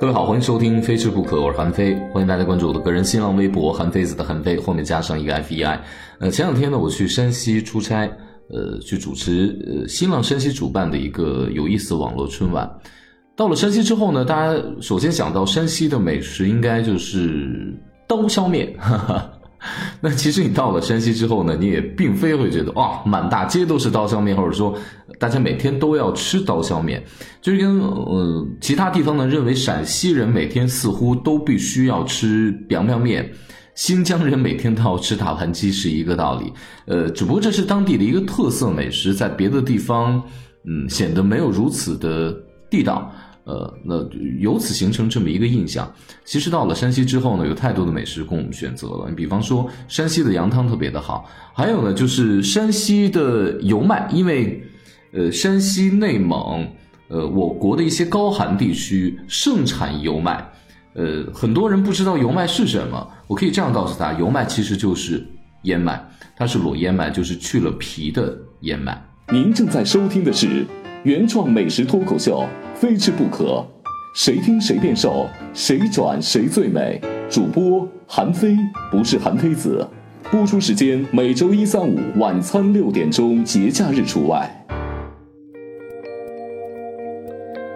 各位好，欢迎收听《非吃不可》，我是韩非，欢迎大家关注我的个人新浪微博“韩非子”的韩非，后面加上一个 F E I。呃，前两天呢，我去山西出差，呃，去主持呃新浪山西主办的一个有意思网络春晚。到了山西之后呢，大家首先想到山西的美食，应该就是刀削面。哈哈。那其实你到了山西之后呢，你也并非会觉得哇，满大街都是刀削面，或者说大家每天都要吃刀削面，就是跟呃其他地方呢认为陕西人每天似乎都必须要吃凉凉面，新疆人每天都要吃大盘鸡是一个道理。呃，只不过这是当地的一个特色美食，在别的地方嗯显得没有如此的地道。呃，那由此形成这么一个印象。其实到了山西之后呢，有太多的美食供我们选择了。你比方说，山西的羊汤特别的好，还有呢，就是山西的油麦，因为呃，山西、内蒙，呃，我国的一些高寒地区盛产油麦。呃，很多人不知道油麦是什么，我可以这样告诉他：油麦其实就是燕麦，它是裸燕麦，就是去了皮的燕麦。您正在收听的是原创美食脱口秀。非吃不可，谁听谁变瘦，谁转谁最美。主播韩非不是韩非子，播出时间每周一、三、五晚餐六点钟，节假日除外。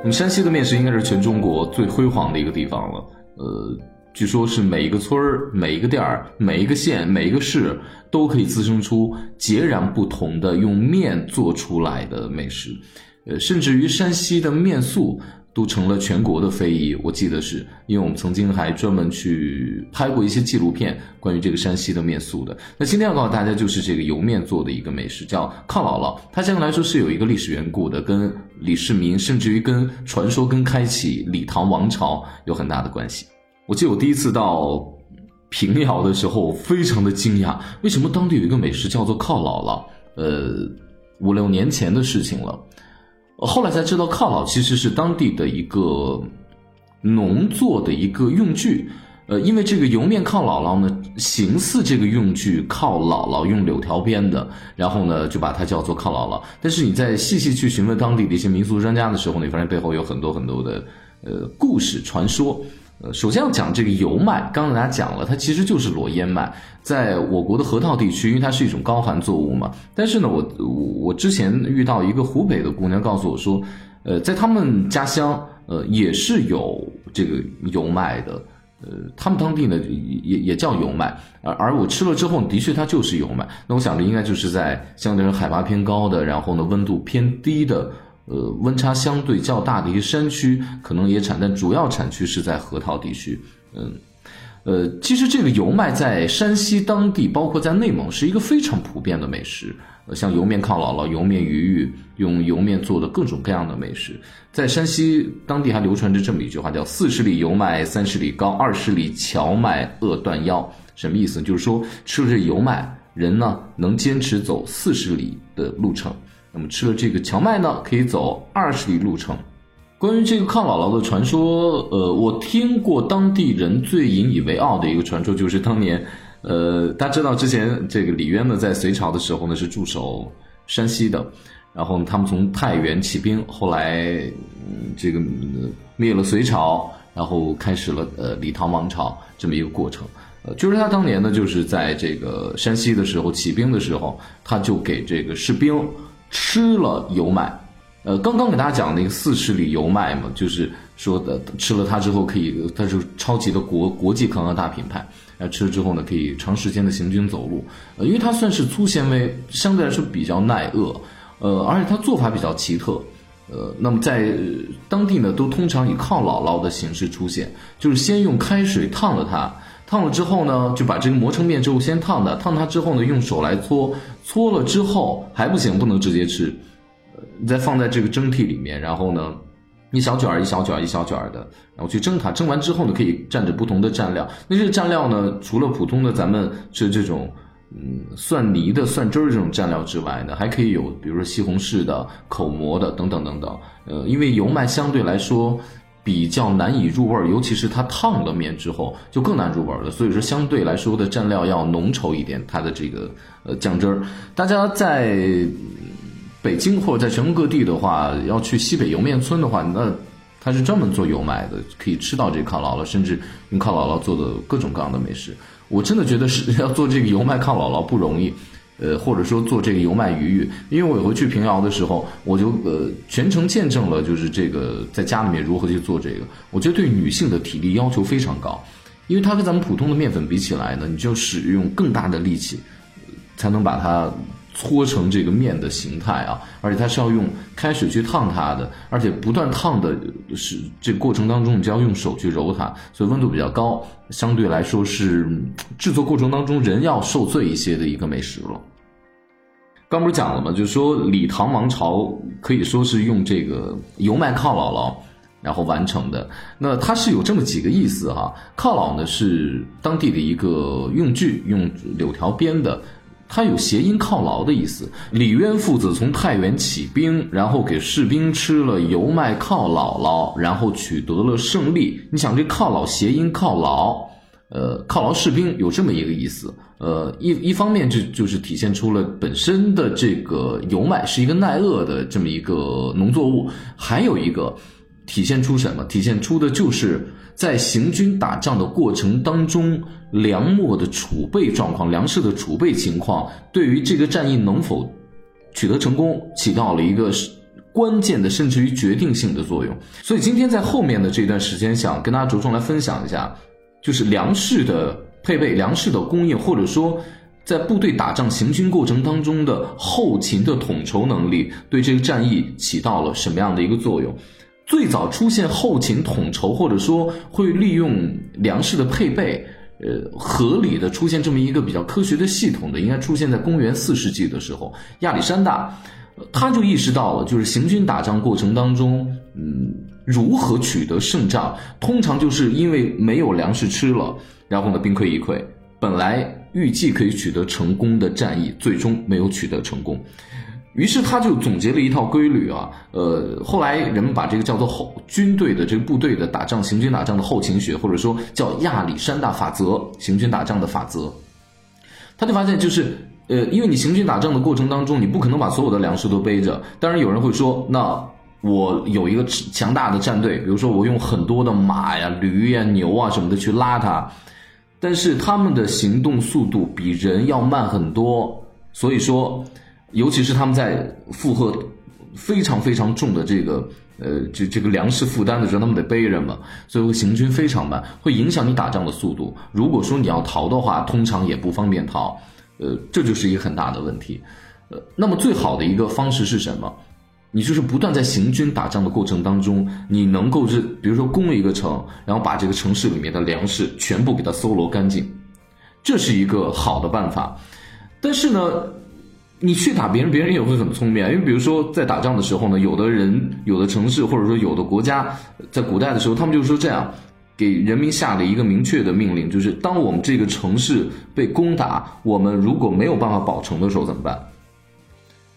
我们山西的面食应该是全中国最辉煌的一个地方了。呃，据说是每一个村儿、每一个店儿、每一个县、每一个市都可以滋生出截然不同的用面做出来的美食。呃，甚至于山西的面素都成了全国的非遗。我记得是因为我们曾经还专门去拍过一些纪录片，关于这个山西的面素的。那今天要告诉大家，就是这个油面做的一个美食，叫犒姥姥。它相对来说是有一个历史缘故的，跟李世民，甚至于跟传说、跟开启李唐王朝有很大的关系。我记得我第一次到平遥的时候，我非常的惊讶，为什么当地有一个美食叫做犒姥姥？呃，五六年前的事情了。后来才知道，犒劳其实是当地的一个农作的一个用具。呃，因为这个油面犒姥姥呢，形似这个用具犒姥姥用柳条编的，然后呢就把它叫做犒姥姥。但是你在细细去询问当地的一些民俗专家的时候，你发现背后有很多很多的呃故事传说。呃，首先要讲这个油麦，刚刚大家讲了，它其实就是裸燕麦，在我国的河套地区，因为它是一种高寒作物嘛。但是呢，我我之前遇到一个湖北的姑娘告诉我说，呃，在他们家乡，呃，也是有这个油麦的，呃，他们当地呢也也叫油麦，而而我吃了之后，的确它就是油麦。那我想着应该就是在相对海拔偏高的，然后呢温度偏低的。呃，温差相对较大的一些山区可能也产，但主要产区是在河套地区。嗯，呃，其实这个油麦在山西当地，包括在内蒙，是一个非常普遍的美食。呃，像油面犒姥姥、油面鱼鱼，用油面做的各种各样的美食，在山西当地还流传着这么一句话，叫“四十里油麦三十里高，二十里荞麦饿断腰”。什么意思？就是说吃了这油麦，人呢能坚持走四十里的路程。那么吃了这个荞麦呢，可以走二十里路程。关于这个抗姥姥的传说，呃，我听过当地人最引以为傲的一个传说，就是当年，呃，大家知道之前这个李渊呢，在隋朝的时候呢是驻守山西的，然后他们从太原起兵，后来这个灭了隋朝，然后开始了呃李唐王朝这么一个过程。呃，就是他当年呢，就是在这个山西的时候起兵的时候，他就给这个士兵。吃了油麦，呃，刚刚给大家讲那个四十里油麦嘛，就是说的吃了它之后可以，它是超级的国国际抗饿大品牌，呃，吃了之后呢，可以长时间的行军走路，呃，因为它算是粗纤维，相对来说比较耐饿，呃，而且它做法比较奇特，呃，那么在当地呢，都通常以犒姥姥的形式出现，就是先用开水烫了它。烫了之后呢，就把这个磨成面之后先烫的，烫它之后呢，用手来搓，搓了之后还不行，不能直接吃，呃，再放在这个蒸屉里面，然后呢，一小卷儿一小卷儿一小卷儿的，然后去蒸它，蒸完之后呢，可以蘸着不同的蘸料。那这个蘸料呢，除了普通的咱们吃这种，嗯，蒜泥的蒜汁儿这种蘸料之外呢，还可以有比如说西红柿的、口蘑的等等等等。呃，因为油麦相对来说。比较难以入味儿，尤其是它烫了面之后就更难入味儿了。所以说，相对来说的蘸料要浓稠一点，它的这个呃酱汁儿。大家在北京或者在全国各地的话，要去西北莜面村的话，那它是专门做油麦的，可以吃到这抗姥姥，甚至用抗姥姥做的各种各样的美食。我真的觉得是 要做这个油麦抗姥姥不容易。呃，或者说做这个油麦鱼鱼，因为我有回去平遥的时候，我就呃全程见证了，就是这个在家里面如何去做这个。我觉得对女性的体力要求非常高，因为它跟咱们普通的面粉比起来呢，你就使用更大的力气，才能把它。搓成这个面的形态啊，而且它是要用开水去烫它的，而且不断烫的是这个过程当中，你就要用手去揉它，所以温度比较高，相对来说是制作过程当中人要受罪一些的一个美食了。刚不是讲了吗？就是说李唐王朝可以说是用这个油麦犒姥姥然后完成的，那它是有这么几个意思哈。犒劳呢是当地的一个用具，用柳条编的。它有谐音犒劳的意思。李渊父子从太原起兵，然后给士兵吃了油麦犒姥姥，然后取得了胜利。你想，这犒劳谐音犒劳，呃，犒劳士兵有这么一个意思。呃，一一方面就就是体现出了本身的这个油麦是一个耐饿的这么一个农作物，还有一个体现出什么？体现出的就是。在行军打仗的过程当中，粮墨的储备状况、粮食的储备情况，对于这个战役能否取得成功，起到了一个关键的，甚至于决定性的作用。所以今天在后面的这段时间，想跟大家着重来分享一下，就是粮食的配备、粮食的供应，或者说在部队打仗行军过程当中的后勤的统筹能力，对这个战役起到了什么样的一个作用？最早出现后勤统筹，或者说会利用粮食的配备，呃，合理的出现这么一个比较科学的系统的，应该出现在公元四世纪的时候，亚历山大，他就意识到了，就是行军打仗过程当中，嗯，如何取得胜仗，通常就是因为没有粮食吃了，然后呢，兵溃一溃，本来预计可以取得成功的战役，最终没有取得成功。于是他就总结了一套规律啊，呃，后来人们把这个叫做后军队的这个部队的打仗行军打仗的后勤学，或者说叫亚历山大法则，行军打仗的法则。他就发现就是，呃，因为你行军打仗的过程当中，你不可能把所有的粮食都背着。当然有人会说，那我有一个强大的战队，比如说我用很多的马呀、驴呀、牛啊什么的去拉它，但是他们的行动速度比人要慢很多，所以说。尤其是他们在负荷非常非常重的这个呃，这这个粮食负担的时候，他们得背着嘛，所以行军非常慢，会影响你打仗的速度。如果说你要逃的话，通常也不方便逃，呃，这就是一个很大的问题。呃，那么最好的一个方式是什么？你就是不断在行军打仗的过程当中，你能够是比如说攻一个城，然后把这个城市里面的粮食全部给它搜罗干净，这是一个好的办法。但是呢？你去打别人，别人也会很聪明啊。因为比如说在打仗的时候呢，有的人、有的城市或者说有的国家，在古代的时候，他们就说这样，给人民下了一个明确的命令，就是当我们这个城市被攻打，我们如果没有办法保城的时候怎么办？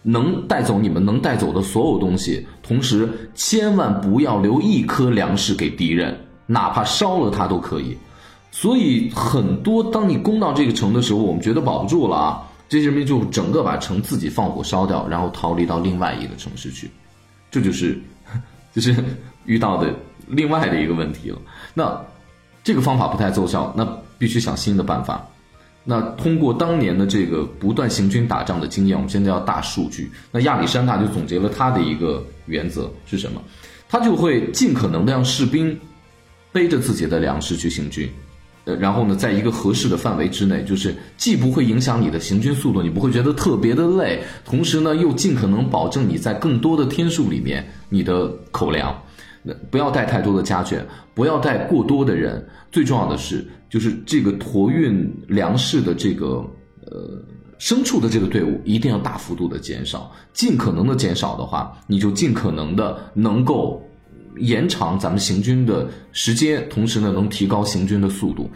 能带走你们能带走的所有东西，同时千万不要留一颗粮食给敌人，哪怕烧了它都可以。所以很多当你攻到这个城的时候，我们觉得保不住了啊。这些人民就整个把城自己放火烧掉，然后逃离到另外一个城市去，这就是，就是遇到的另外的一个问题了。那这个方法不太奏效，那必须想新的办法。那通过当年的这个不断行军打仗的经验，我们现在要大数据。那亚历山大就总结了他的一个原则是什么？他就会尽可能的让士兵背着自己的粮食去行军。然后呢，在一个合适的范围之内，就是既不会影响你的行军速度，你不会觉得特别的累，同时呢，又尽可能保证你在更多的天数里面你的口粮。那不要带太多的家眷，不要带过多的人。最重要的是，就是这个驮运粮食的这个呃牲畜的这个队伍一定要大幅度的减少，尽可能的减少的话，你就尽可能的能够。延长咱们行军的时间，同时呢，能提高行军的速度。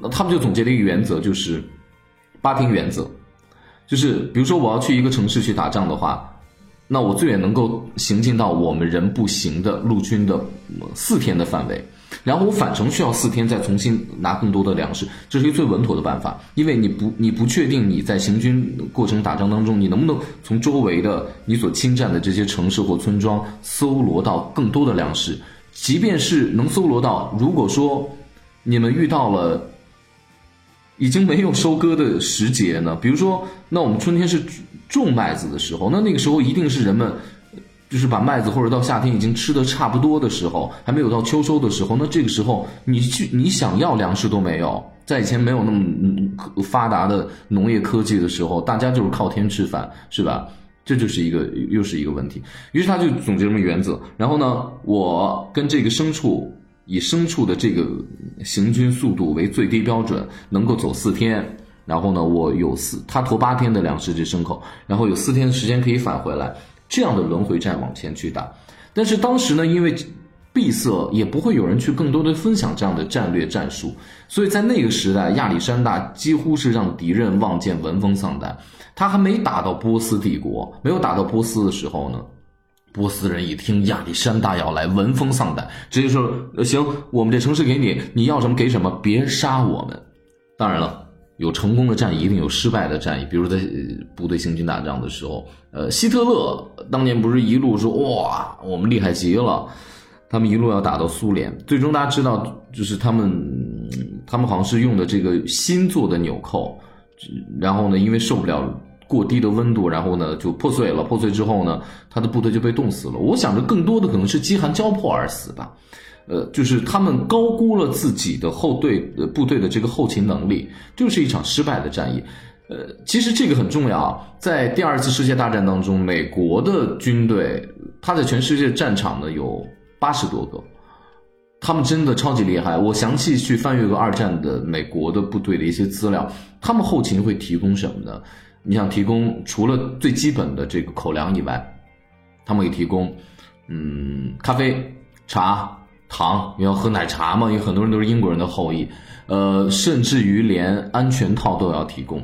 那他们就总结了一个原则，就是八天原则。就是比如说，我要去一个城市去打仗的话，那我最远能够行进到我们人不行的陆军的四天的范围。然后我返程需要四天，再重新拿更多的粮食，这是一个最稳妥的办法。因为你不你不确定你在行军过程打仗当中，你能不能从周围的你所侵占的这些城市或村庄搜罗到更多的粮食，即便是能搜罗到，如果说你们遇到了已经没有收割的时节呢，比如说，那我们春天是种麦子的时候，那那个时候一定是人们就是把麦子或者到夏天已经吃的差不多的时候，还没有到秋收的时候，那这个时候你去你想要粮食都没有，在以前没有那么发达的农业科技的时候，大家就是靠天吃饭，是吧？这就是一个又是一个问题。于是他就总结这么原则，然后呢，我跟这个牲畜。以牲畜的这个行军速度为最低标准，能够走四天。然后呢，我有四，他驮八天的粮食这牲口，然后有四天的时间可以返回来，这样的轮回战往前去打。但是当时呢，因为闭塞，也不会有人去更多的分享这样的战略战术，所以在那个时代，亚历山大几乎是让敌人望见闻风丧胆。他还没打到波斯帝国，没有打到波斯的时候呢。波斯人一听亚历山大要来，闻风丧胆，直接说：“行，我们这城市给你，你要什么给什么，别杀我们。”当然了，有成功的战役，一定有失败的战役。比如在部队行军打仗的时候，呃，希特勒当年不是一路说：“哇，我们厉害极了。”他们一路要打到苏联，最终大家知道，就是他们，他们好像是用的这个新做的纽扣，然后呢，因为受不了。过低的温度，然后呢就破碎了。破碎之后呢，他的部队就被冻死了。我想着更多的可能是饥寒交迫而死吧，呃，就是他们高估了自己的后队呃部队的这个后勤能力，就是一场失败的战役。呃，其实这个很重要啊，在第二次世界大战当中，美国的军队他在全世界战场呢有八十多个，他们真的超级厉害。我详细去翻阅过二战的美国的部队的一些资料，他们后勤会提供什么呢？你想提供除了最基本的这个口粮以外，他们也提供，嗯，咖啡、茶、糖，你要喝奶茶嘛？有很多人都是英国人的后裔，呃，甚至于连安全套都要提供。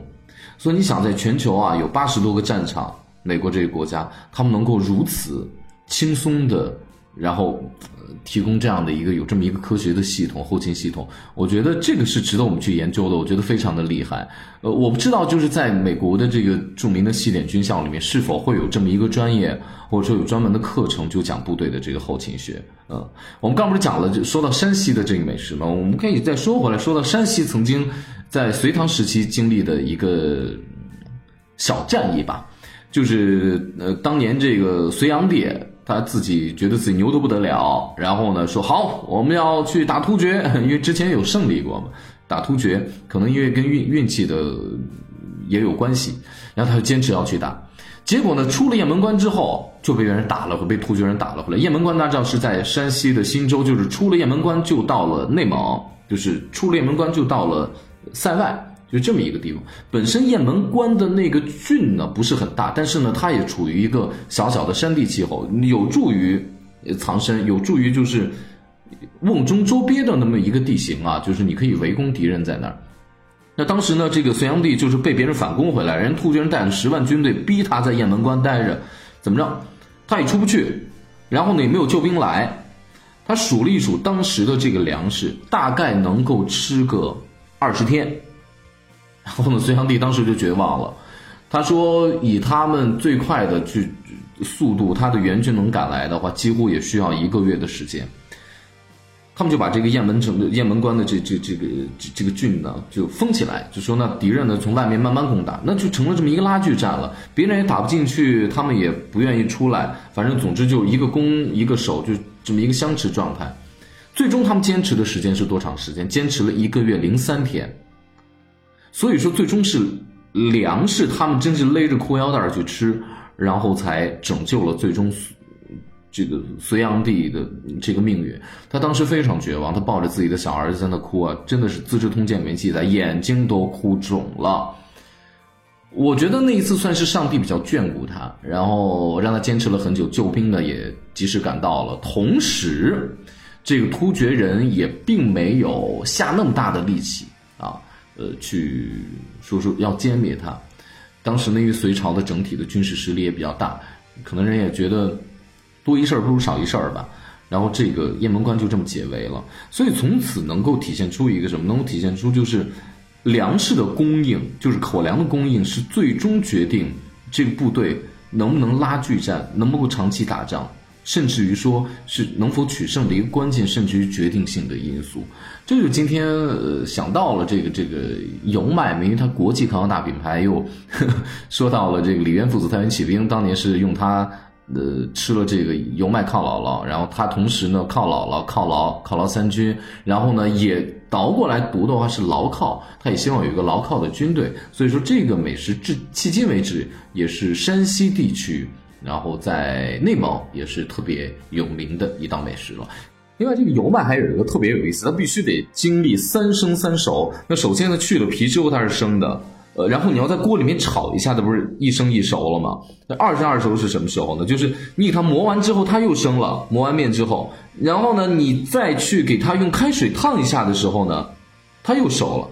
所以你想，在全球啊，有八十多个战场，美国这个国家，他们能够如此轻松的。然后，呃提供这样的一个有这么一个科学的系统后勤系统，我觉得这个是值得我们去研究的。我觉得非常的厉害。呃，我不知道就是在美国的这个著名的西点军校里面，是否会有这么一个专业，或者说有专门的课程，就讲部队的这个后勤学。嗯，我们刚不是讲了，就说到山西的这个美食吗？我们可以再说回来，说到山西曾经在隋唐时期经历的一个小战役吧，就是呃，当年这个隋炀帝。他自己觉得自己牛得不得了，然后呢说好，我们要去打突厥，因为之前有胜利过嘛。打突厥可能因为跟运运气的也有关系，然后他就坚持要去打。结果呢，出了雁门关之后就被别人打了，被突厥人打了回来。雁门关大仗是在山西的忻州，就是出了雁门关就到了内蒙，就是出了雁门关就到了塞外。就这么一个地方，本身雁门关的那个郡呢不是很大，但是呢，它也处于一个小小的山地气候，有助于藏身，有助于就是瓮中捉鳖的那么一个地形啊，就是你可以围攻敌人在那儿。那当时呢，这个隋炀帝就是被别人反攻回来，人突厥人带了十万军队逼他在雁门关待着，怎么着，他也出不去，然后呢也没有救兵来，他数了一数当时的这个粮食，大概能够吃个二十天。然后呢，隋炀帝当时就绝望了，他说：“以他们最快的去速度，他的援军能赶来的话，几乎也需要一个月的时间。”他们就把这个雁门城、雁门关的这这这个这这个郡呢，就封起来，就说那敌人呢从外面慢慢攻打，那就成了这么一个拉锯战了。别人也打不进去，他们也不愿意出来，反正总之就一个攻一个守，就这么一个相持状态。最终他们坚持的时间是多长时间？坚持了一个月零三天。所以说，最终是粮食，他们真是勒着裤腰带去吃，然后才拯救了最终这个隋炀帝的这个命运。他当时非常绝望，他抱着自己的小儿子在那哭啊，真的是《资治通鉴》里面记载，眼睛都哭肿了。我觉得那一次算是上帝比较眷顾他，然后让他坚持了很久，救兵呢也及时赶到了。同时，这个突厥人也并没有下那么大的力气。呃，去说说要歼灭他。当时呢，因为隋朝的整体的军事实力也比较大，可能人也觉得多一事不如少一事吧。然后这个雁门关就这么解围了。所以从此能够体现出一个什么？能够体现出就是粮食的供应，就是口粮的供应，是最终决定这个部队能不能拉锯战，能不能够长期打仗甚至于说是能否取胜的一个关键，甚至于决定性的因素。这就今天呃想到了这个这个油麦，因为它国际康大品牌，又呵 呵说到了这个李渊父子太原起兵，当年是用它呃吃了这个油麦犒劳了，然后他同时呢犒劳了犒劳犒劳三军，然后呢也倒过来读的话是牢靠，他也希望有一个牢靠的军队，所以说这个美食至迄今为止也是山西地区。然后在内蒙也是特别有名的一道美食了。另外，这个油麦还有一个特别有意思，它必须得经历三生三熟。那首先呢，去了皮之后它是生的，呃，然后你要在锅里面炒一下，它不是一生一熟了吗？那二生二熟是什么时候呢？就是你给它磨完之后，它又生了。磨完面之后，然后呢，你再去给它用开水烫一下的时候呢，它又熟了。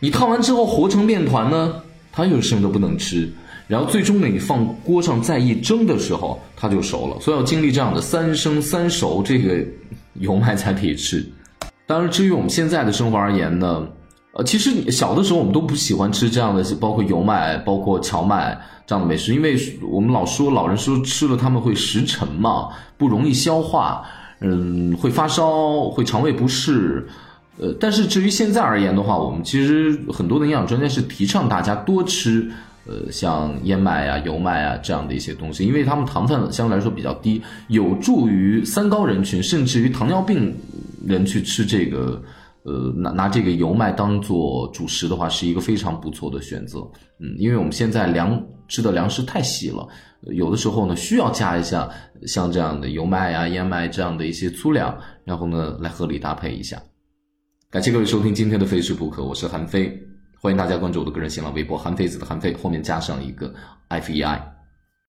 你烫完之后和成面团呢，它又生的不能吃。然后最终呢，你放锅上再一蒸的时候，它就熟了。所以要经历这样的三生三熟，这个油麦才可以吃。当然，至于我们现在的生活而言呢，呃，其实小的时候我们都不喜欢吃这样的，包括油麦、包括荞麦这样的美食，因为我们老说老人说吃了他们会食沉嘛，不容易消化，嗯，会发烧，会肠胃不适。呃，但是至于现在而言的话，我们其实很多的营养专家是提倡大家多吃。呃，像燕麦啊、油麦啊这样的一些东西，因为它们糖分相对来说比较低，有助于三高人群，甚至于糖尿病人去吃这个，呃，拿拿这个油麦当做主食的话，是一个非常不错的选择。嗯，因为我们现在粮吃的粮食太稀了，有的时候呢需要加一下像这样的油麦啊、燕麦这样的一些粗粮，然后呢来合理搭配一下。感谢各位收听今天的非吃不可，我是韩飞。欢迎大家关注我的个人新浪微博“韩非子”的韩非，后面加上一个 F E I。